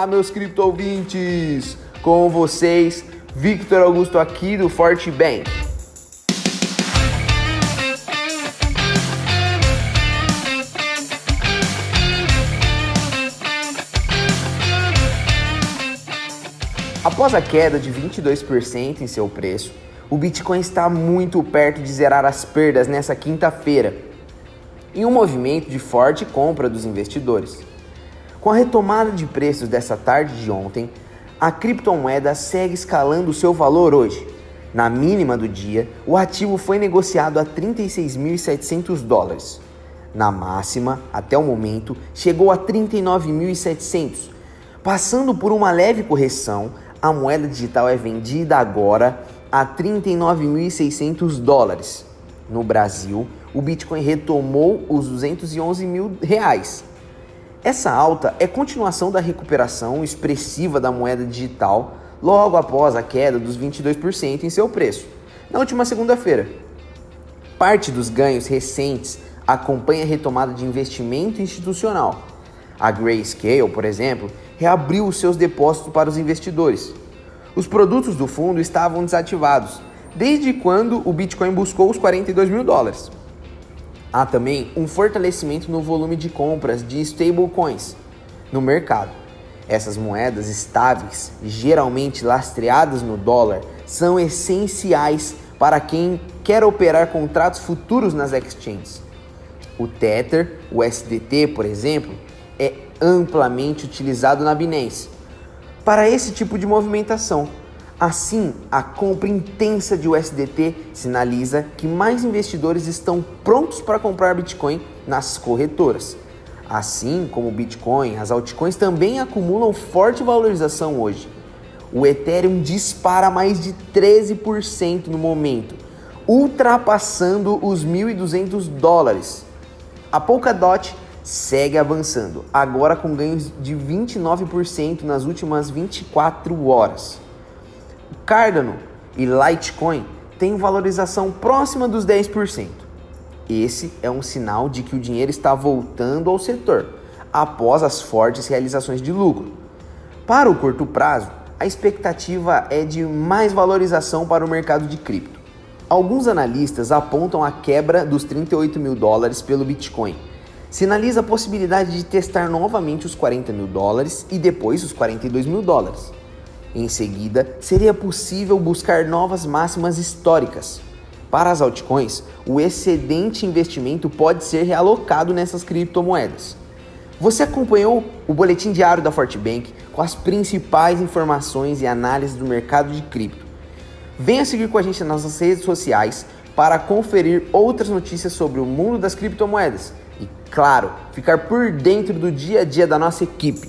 Olá, meus cripto ouvintes! Com vocês, Victor Augusto aqui do Forte Bank. Após a queda de 22% em seu preço, o Bitcoin está muito perto de zerar as perdas nessa quinta-feira, em um movimento de forte compra dos investidores. Com a retomada de preços dessa tarde de ontem, a criptomoeda segue escalando seu valor hoje. Na mínima do dia, o ativo foi negociado a 36.700 dólares. Na máxima, até o momento, chegou a 39.700. Passando por uma leve correção, a moeda digital é vendida agora a 39.600 dólares. No Brasil, o Bitcoin retomou os 211 mil reais. Essa alta é continuação da recuperação expressiva da moeda digital logo após a queda dos 22% em seu preço, na última segunda-feira. Parte dos ganhos recentes acompanha a retomada de investimento institucional. A Grayscale, por exemplo, reabriu os seus depósitos para os investidores. Os produtos do fundo estavam desativados desde quando o Bitcoin buscou os 42 mil dólares. Há também um fortalecimento no volume de compras de stablecoins no mercado. Essas moedas estáveis, geralmente lastreadas no dólar, são essenciais para quem quer operar contratos futuros nas exchanges. O Tether, o SDT, por exemplo, é amplamente utilizado na Binance para esse tipo de movimentação. Assim, a compra intensa de USDT sinaliza que mais investidores estão prontos para comprar Bitcoin nas corretoras. Assim como o Bitcoin, as altcoins também acumulam forte valorização hoje. O Ethereum dispara mais de 13% no momento, ultrapassando os 1.200 dólares. A Polkadot segue avançando, agora com ganhos de 29% nas últimas 24 horas. Cardano e Litecoin têm valorização próxima dos 10%. Esse é um sinal de que o dinheiro está voltando ao setor após as fortes realizações de lucro. Para o curto prazo, a expectativa é de mais valorização para o mercado de cripto. Alguns analistas apontam a quebra dos 38 mil dólares pelo Bitcoin sinaliza a possibilidade de testar novamente os 40 mil dólares e depois os 42 mil dólares. Em seguida, seria possível buscar novas máximas históricas. Para as altcoins, o excedente investimento pode ser realocado nessas criptomoedas. Você acompanhou o boletim diário da Fortbank com as principais informações e análises do mercado de cripto. Venha seguir com a gente nas nossas redes sociais para conferir outras notícias sobre o mundo das criptomoedas e, claro, ficar por dentro do dia a dia da nossa equipe.